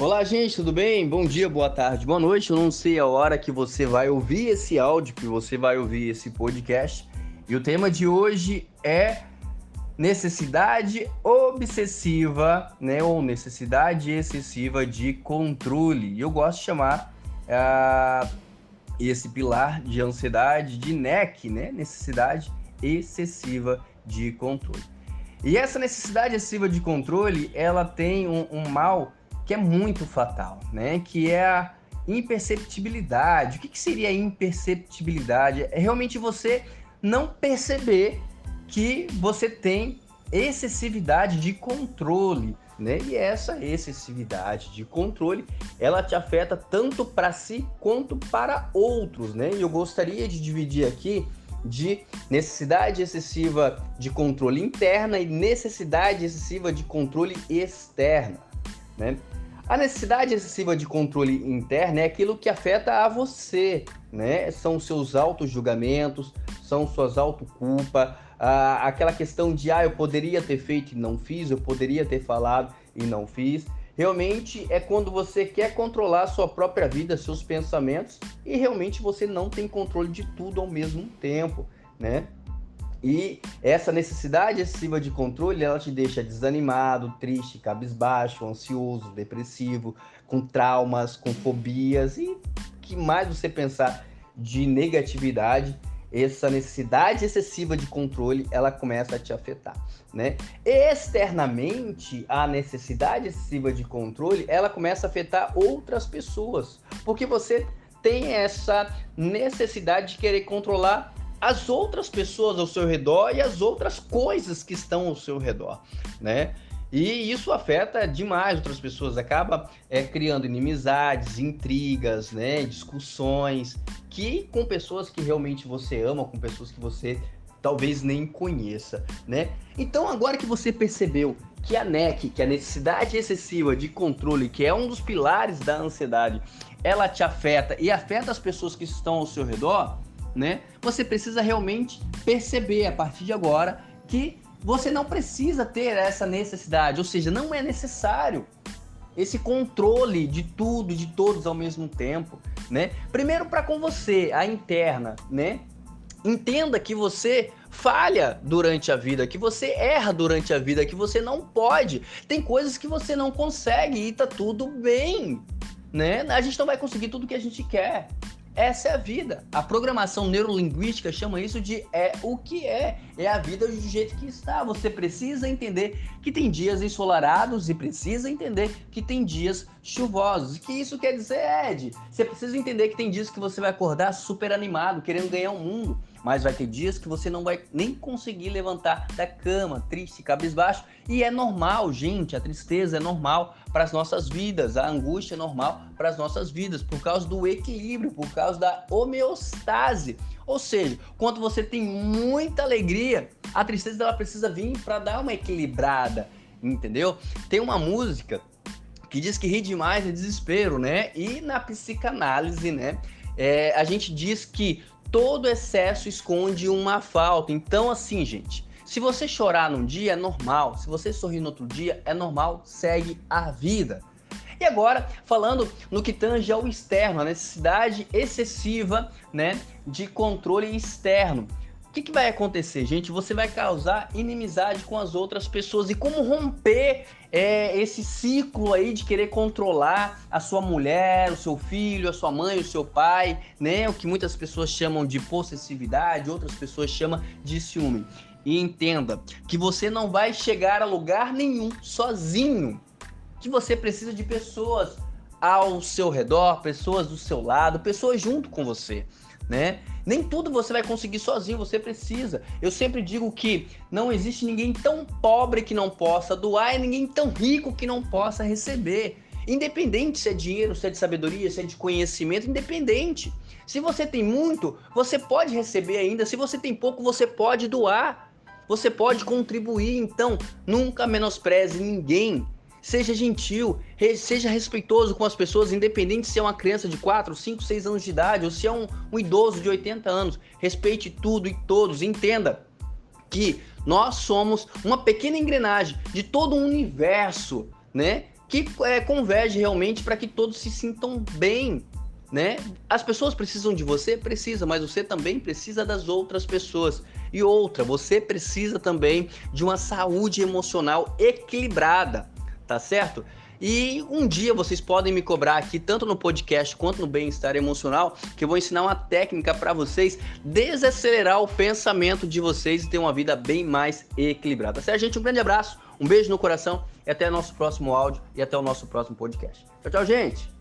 Olá, gente, tudo bem? Bom dia, boa tarde, boa noite. Eu não sei a hora que você vai ouvir esse áudio, que você vai ouvir esse podcast. E o tema de hoje é necessidade obsessiva, né, ou necessidade excessiva de controle. E eu gosto de chamar uh, esse pilar de ansiedade de NEC, né, necessidade excessiva de controle. E essa necessidade excessiva de controle, ela tem um, um mal que é muito fatal, né? Que é a imperceptibilidade. O que, que seria imperceptibilidade? É realmente você não perceber que você tem excessividade de controle, né? E essa excessividade de controle, ela te afeta tanto para si quanto para outros, né? E eu gostaria de dividir aqui de necessidade excessiva de controle interna e necessidade excessiva de controle externa, né? A necessidade excessiva de controle interno é aquilo que afeta a você, né? São seus auto-julgamentos, são suas autoculpa, ah, aquela questão de ah, eu poderia ter feito e não fiz, eu poderia ter falado e não fiz. Realmente é quando você quer controlar a sua própria vida, seus pensamentos, e realmente você não tem controle de tudo ao mesmo tempo, né? E essa necessidade excessiva de controle, ela te deixa desanimado, triste, cabisbaixo, ansioso, depressivo, com traumas, com fobias e que mais você pensar de negatividade, essa necessidade excessiva de controle, ela começa a te afetar, né? Externamente, a necessidade excessiva de controle, ela começa a afetar outras pessoas, porque você tem essa necessidade de querer controlar as outras pessoas ao seu redor e as outras coisas que estão ao seu redor, né? E isso afeta demais outras pessoas, acaba é, criando inimizades, intrigas, né, discussões, que com pessoas que realmente você ama, com pessoas que você talvez nem conheça, né? Então agora que você percebeu que a NEC, que a necessidade excessiva de controle, que é um dos pilares da ansiedade, ela te afeta e afeta as pessoas que estão ao seu redor, né? Você precisa realmente perceber a partir de agora que você não precisa ter essa necessidade, ou seja, não é necessário esse controle de tudo, de todos ao mesmo tempo, né? Primeiro para com você, a interna, né? Entenda que você falha durante a vida, que você erra durante a vida, que você não pode. Tem coisas que você não consegue e tá tudo bem, né? A gente não vai conseguir tudo que a gente quer. Essa é a vida. A programação neurolinguística chama isso de é o que é. É a vida do jeito que está. Você precisa entender que tem dias ensolarados e precisa entender que tem dias chuvosos. O que isso quer dizer, Ed? Você precisa entender que tem dias que você vai acordar super animado, querendo ganhar o mundo mas vai ter dias que você não vai nem conseguir levantar da cama, triste, cabisbaixo, e é normal, gente, a tristeza é normal para as nossas vidas, a angústia é normal para as nossas vidas, por causa do equilíbrio, por causa da homeostase. Ou seja, quando você tem muita alegria, a tristeza ela precisa vir para dar uma equilibrada, entendeu? Tem uma música que diz que rir demais é desespero, né? E na psicanálise, né? É, a gente diz que todo excesso esconde uma falta. Então, assim, gente, se você chorar num dia é normal, se você sorrir no outro dia é normal, segue a vida. E agora, falando no que tange ao externo, a necessidade excessiva né, de controle externo. O que, que, vai acontecer, gente? Você vai causar inimizade com as outras pessoas. E como romper é, esse ciclo aí de querer controlar a sua mulher, o seu filho, a sua mãe, o seu pai, né? O que muitas pessoas chamam de possessividade, outras pessoas chamam de ciúme. E entenda que você não vai chegar a lugar nenhum sozinho. Que você precisa de pessoas ao seu redor, pessoas do seu lado, pessoas junto com você né? Nem tudo você vai conseguir sozinho, você precisa. Eu sempre digo que não existe ninguém tão pobre que não possa doar e ninguém tão rico que não possa receber. Independente se é dinheiro, se é de sabedoria, se é de conhecimento, independente. Se você tem muito, você pode receber ainda. Se você tem pouco, você pode doar. Você pode contribuir. Então, nunca menospreze ninguém. Seja gentil, seja respeitoso com as pessoas, independente se é uma criança de 4, 5, 6 anos de idade ou se é um, um idoso de 80 anos. Respeite tudo e todos. Entenda que nós somos uma pequena engrenagem de todo um universo, né? que é, converge realmente para que todos se sintam bem, né? As pessoas precisam de você, precisa, mas você também precisa das outras pessoas. E outra, você precisa também de uma saúde emocional equilibrada, tá certo? E um dia vocês podem me cobrar aqui, tanto no podcast quanto no bem-estar emocional, que eu vou ensinar uma técnica para vocês desacelerar o pensamento de vocês e ter uma vida bem mais equilibrada. Certo, gente? Um grande abraço, um beijo no coração e até nosso próximo áudio e até o nosso próximo podcast. Tchau, tchau, gente!